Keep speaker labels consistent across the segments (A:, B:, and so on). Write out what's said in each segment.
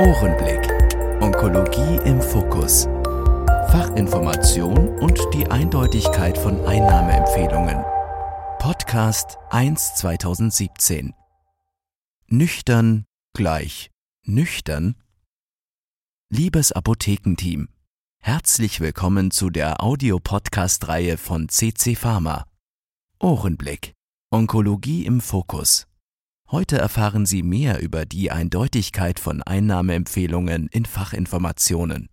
A: Ohrenblick. Onkologie im Fokus. Fachinformation und die Eindeutigkeit von Einnahmeempfehlungen. Podcast 1 2017. Nüchtern gleich nüchtern? Liebes Apothekenteam, herzlich willkommen zu der Audiopodcast-Reihe von CC Pharma. Ohrenblick. Onkologie im Fokus. Heute erfahren Sie mehr über die Eindeutigkeit von Einnahmeempfehlungen in Fachinformationen.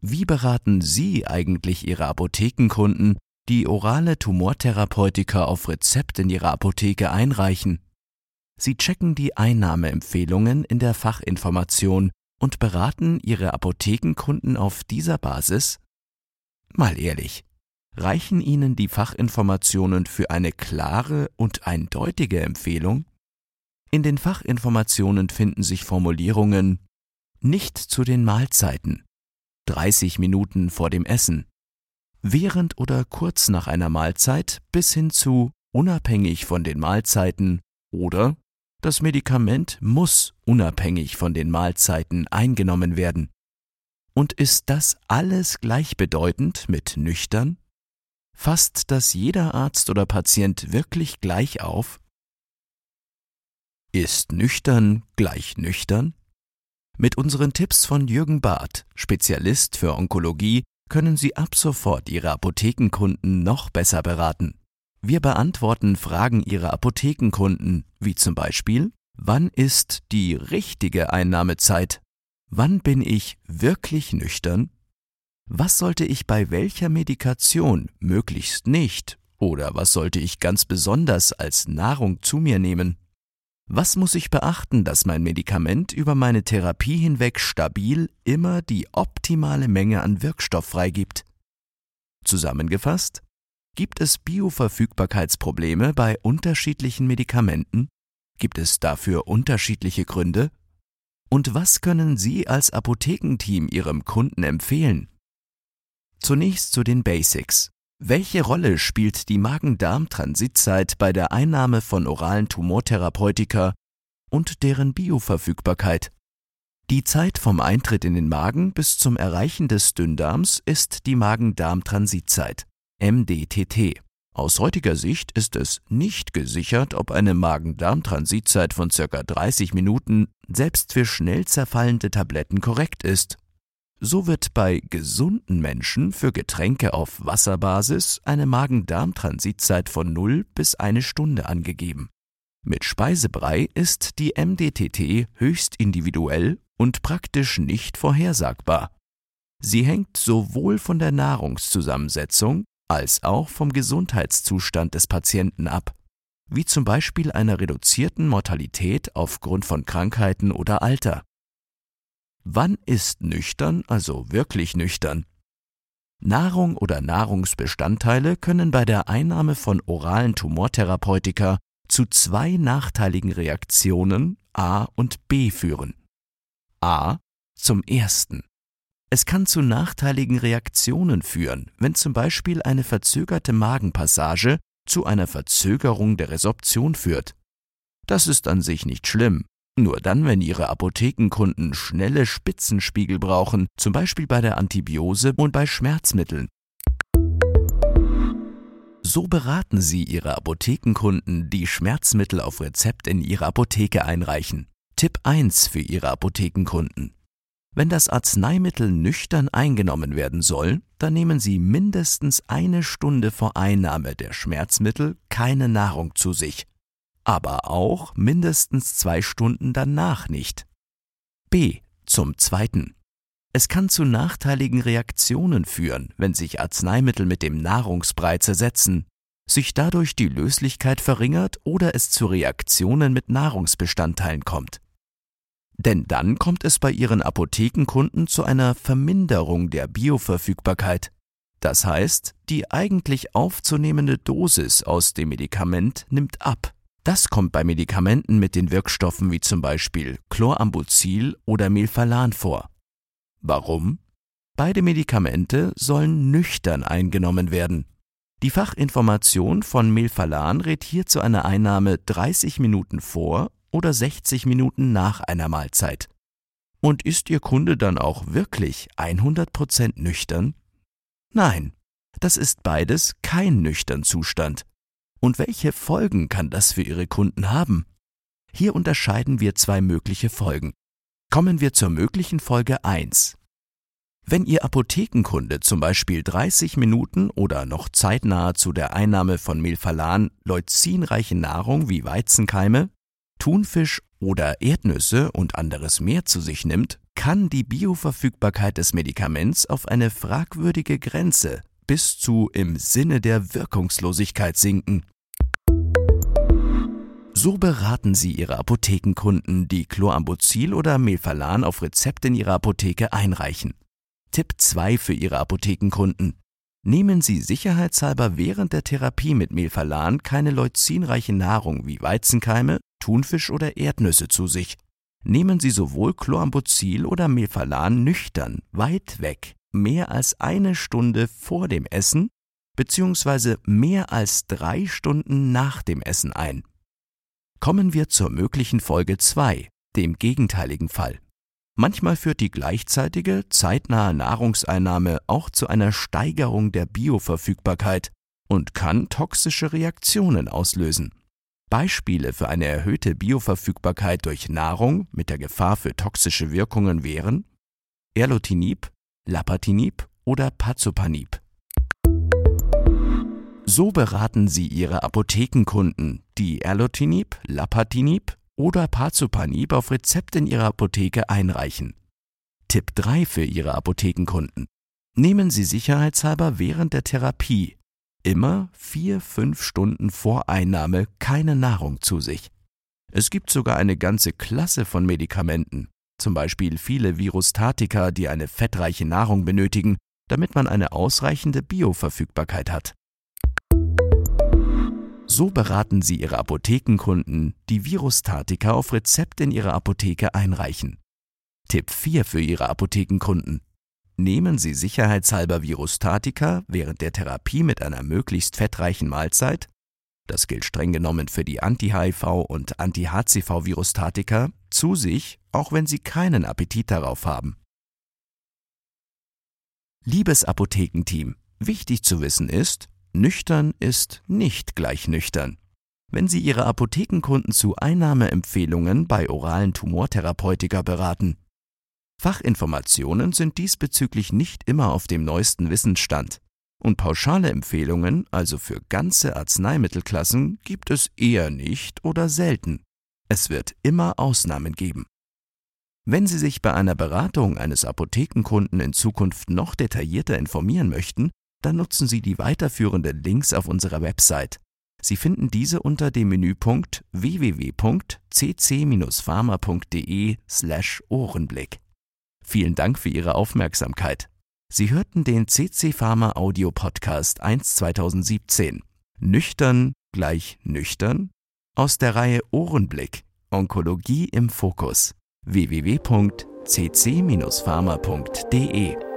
A: Wie beraten Sie eigentlich Ihre Apothekenkunden, die orale Tumortherapeutika auf Rezept in ihrer Apotheke einreichen? Sie checken die Einnahmeempfehlungen in der Fachinformation und beraten Ihre Apothekenkunden auf dieser Basis? Mal ehrlich, reichen Ihnen die Fachinformationen für eine klare und eindeutige Empfehlung? In den Fachinformationen finden sich Formulierungen nicht zu den Mahlzeiten, 30 Minuten vor dem Essen, während oder kurz nach einer Mahlzeit bis hin zu unabhängig von den Mahlzeiten oder das Medikament muss unabhängig von den Mahlzeiten eingenommen werden. Und ist das alles gleichbedeutend mit nüchtern? Fasst das jeder Arzt oder Patient wirklich gleich auf? Ist nüchtern gleich nüchtern? Mit unseren Tipps von Jürgen Barth, Spezialist für Onkologie, können Sie ab sofort Ihre Apothekenkunden noch besser beraten. Wir beantworten Fragen Ihrer Apothekenkunden, wie zum Beispiel, wann ist die richtige Einnahmezeit? Wann bin ich wirklich nüchtern? Was sollte ich bei welcher Medikation möglichst nicht oder was sollte ich ganz besonders als Nahrung zu mir nehmen? Was muss ich beachten, dass mein Medikament über meine Therapie hinweg stabil immer die optimale Menge an Wirkstoff freigibt? Zusammengefasst, gibt es Bioverfügbarkeitsprobleme bei unterschiedlichen Medikamenten? Gibt es dafür unterschiedliche Gründe? Und was können Sie als Apothekenteam Ihrem Kunden empfehlen? Zunächst zu den Basics. Welche Rolle spielt die Magen-Darm-Transitzeit bei der Einnahme von oralen Tumortherapeutika und deren Bioverfügbarkeit? Die Zeit vom Eintritt in den Magen bis zum Erreichen des Dünndarms ist die Magen-Darm-Transitzeit, MDTT. Aus heutiger Sicht ist es nicht gesichert, ob eine Magen-Darm-Transitzeit von ca. 30 Minuten selbst für schnell zerfallende Tabletten korrekt ist so wird bei gesunden Menschen für Getränke auf Wasserbasis eine Magen-Darm-Transitzeit von 0 bis eine Stunde angegeben. Mit Speisebrei ist die MDTT höchst individuell und praktisch nicht vorhersagbar. Sie hängt sowohl von der Nahrungszusammensetzung als auch vom Gesundheitszustand des Patienten ab, wie zum Beispiel einer reduzierten Mortalität aufgrund von Krankheiten oder Alter. Wann ist nüchtern, also wirklich nüchtern? Nahrung oder Nahrungsbestandteile können bei der Einnahme von oralen Tumortherapeutika zu zwei nachteiligen Reaktionen A und B führen. A. Zum ersten. Es kann zu nachteiligen Reaktionen führen, wenn zum Beispiel eine verzögerte Magenpassage zu einer Verzögerung der Resorption führt. Das ist an sich nicht schlimm, nur dann, wenn Ihre Apothekenkunden schnelle Spitzenspiegel brauchen, zum Beispiel bei der Antibiose und bei Schmerzmitteln. So beraten Sie Ihre Apothekenkunden, die Schmerzmittel auf Rezept in Ihre Apotheke einreichen. Tipp 1 für Ihre Apothekenkunden. Wenn das Arzneimittel nüchtern eingenommen werden soll, dann nehmen Sie mindestens eine Stunde vor Einnahme der Schmerzmittel keine Nahrung zu sich aber auch mindestens zwei Stunden danach nicht. B. Zum Zweiten. Es kann zu nachteiligen Reaktionen führen, wenn sich Arzneimittel mit dem Nahrungsbrei zersetzen, sich dadurch die Löslichkeit verringert oder es zu Reaktionen mit Nahrungsbestandteilen kommt. Denn dann kommt es bei Ihren Apothekenkunden zu einer Verminderung der Bioverfügbarkeit. Das heißt, die eigentlich aufzunehmende Dosis aus dem Medikament nimmt ab. Das kommt bei Medikamenten mit den Wirkstoffen wie zum Beispiel Chlorambucil oder Melphalan vor. Warum? Beide Medikamente sollen nüchtern eingenommen werden. Die Fachinformation von Melphalan rät hier zu einer Einnahme 30 Minuten vor oder 60 Minuten nach einer Mahlzeit. Und ist Ihr Kunde dann auch wirklich 100% nüchtern? Nein, das ist beides kein nüchtern Zustand. Und welche Folgen kann das für Ihre Kunden haben? Hier unterscheiden wir zwei mögliche Folgen. Kommen wir zur möglichen Folge 1. Wenn Ihr Apothekenkunde zum Beispiel 30 Minuten oder noch zeitnah zu der Einnahme von Melphalan leucinreiche Nahrung wie Weizenkeime, Thunfisch oder Erdnüsse und anderes mehr zu sich nimmt, kann die Bioverfügbarkeit des Medikaments auf eine fragwürdige Grenze bis zu im Sinne der Wirkungslosigkeit sinken. So beraten Sie Ihre Apothekenkunden, die Chlorambucil oder Melphalan auf Rezept in Ihrer Apotheke einreichen. Tipp 2 für Ihre Apothekenkunden. Nehmen Sie sicherheitshalber während der Therapie mit Melphalan keine leucinreiche Nahrung wie Weizenkeime, Thunfisch oder Erdnüsse zu sich. Nehmen Sie sowohl Chlorambucil oder Melphalan nüchtern, weit weg, mehr als eine Stunde vor dem Essen bzw. mehr als drei Stunden nach dem Essen ein. Kommen wir zur möglichen Folge 2, dem gegenteiligen Fall. Manchmal führt die gleichzeitige, zeitnahe Nahrungseinnahme auch zu einer Steigerung der Bioverfügbarkeit und kann toxische Reaktionen auslösen. Beispiele für eine erhöhte Bioverfügbarkeit durch Nahrung mit der Gefahr für toxische Wirkungen wären Erlotinib, Lapatinib oder Pazopanib. So beraten Sie Ihre Apothekenkunden, die Erlotinib, Lapatinib oder Pazopanib auf Rezept in Ihrer Apotheke einreichen. Tipp 3 für Ihre Apothekenkunden. Nehmen Sie sicherheitshalber während der Therapie immer 4-5 Stunden vor Einnahme keine Nahrung zu sich. Es gibt sogar eine ganze Klasse von Medikamenten, zum Beispiel viele Virustatika, die eine fettreiche Nahrung benötigen, damit man eine ausreichende Bioverfügbarkeit hat. So beraten Sie Ihre Apothekenkunden, die Virustatika auf Rezept in Ihrer Apotheke einreichen. Tipp 4 für Ihre Apothekenkunden. Nehmen Sie sicherheitshalber Virustatika während der Therapie mit einer möglichst fettreichen Mahlzeit. Das gilt streng genommen für die Anti-HIV und Anti-HCV-Virustatika zu sich, auch wenn Sie keinen Appetit darauf haben. Liebes Apothekenteam, wichtig zu wissen ist, Nüchtern ist nicht gleich nüchtern. Wenn Sie Ihre Apothekenkunden zu Einnahmeempfehlungen bei oralen Tumortherapeutika beraten. Fachinformationen sind diesbezüglich nicht immer auf dem neuesten Wissensstand. Und pauschale Empfehlungen, also für ganze Arzneimittelklassen, gibt es eher nicht oder selten. Es wird immer Ausnahmen geben. Wenn Sie sich bei einer Beratung eines Apothekenkunden in Zukunft noch detaillierter informieren möchten, dann nutzen Sie die weiterführenden Links auf unserer Website. Sie finden diese unter dem Menüpunkt www.cc-pharma.de/ohrenblick. Vielen Dank für Ihre Aufmerksamkeit. Sie hörten den CC Pharma Audio Podcast 1 2017. Nüchtern gleich nüchtern? Aus der Reihe Ohrenblick. Onkologie im Fokus. www.cc-pharma.de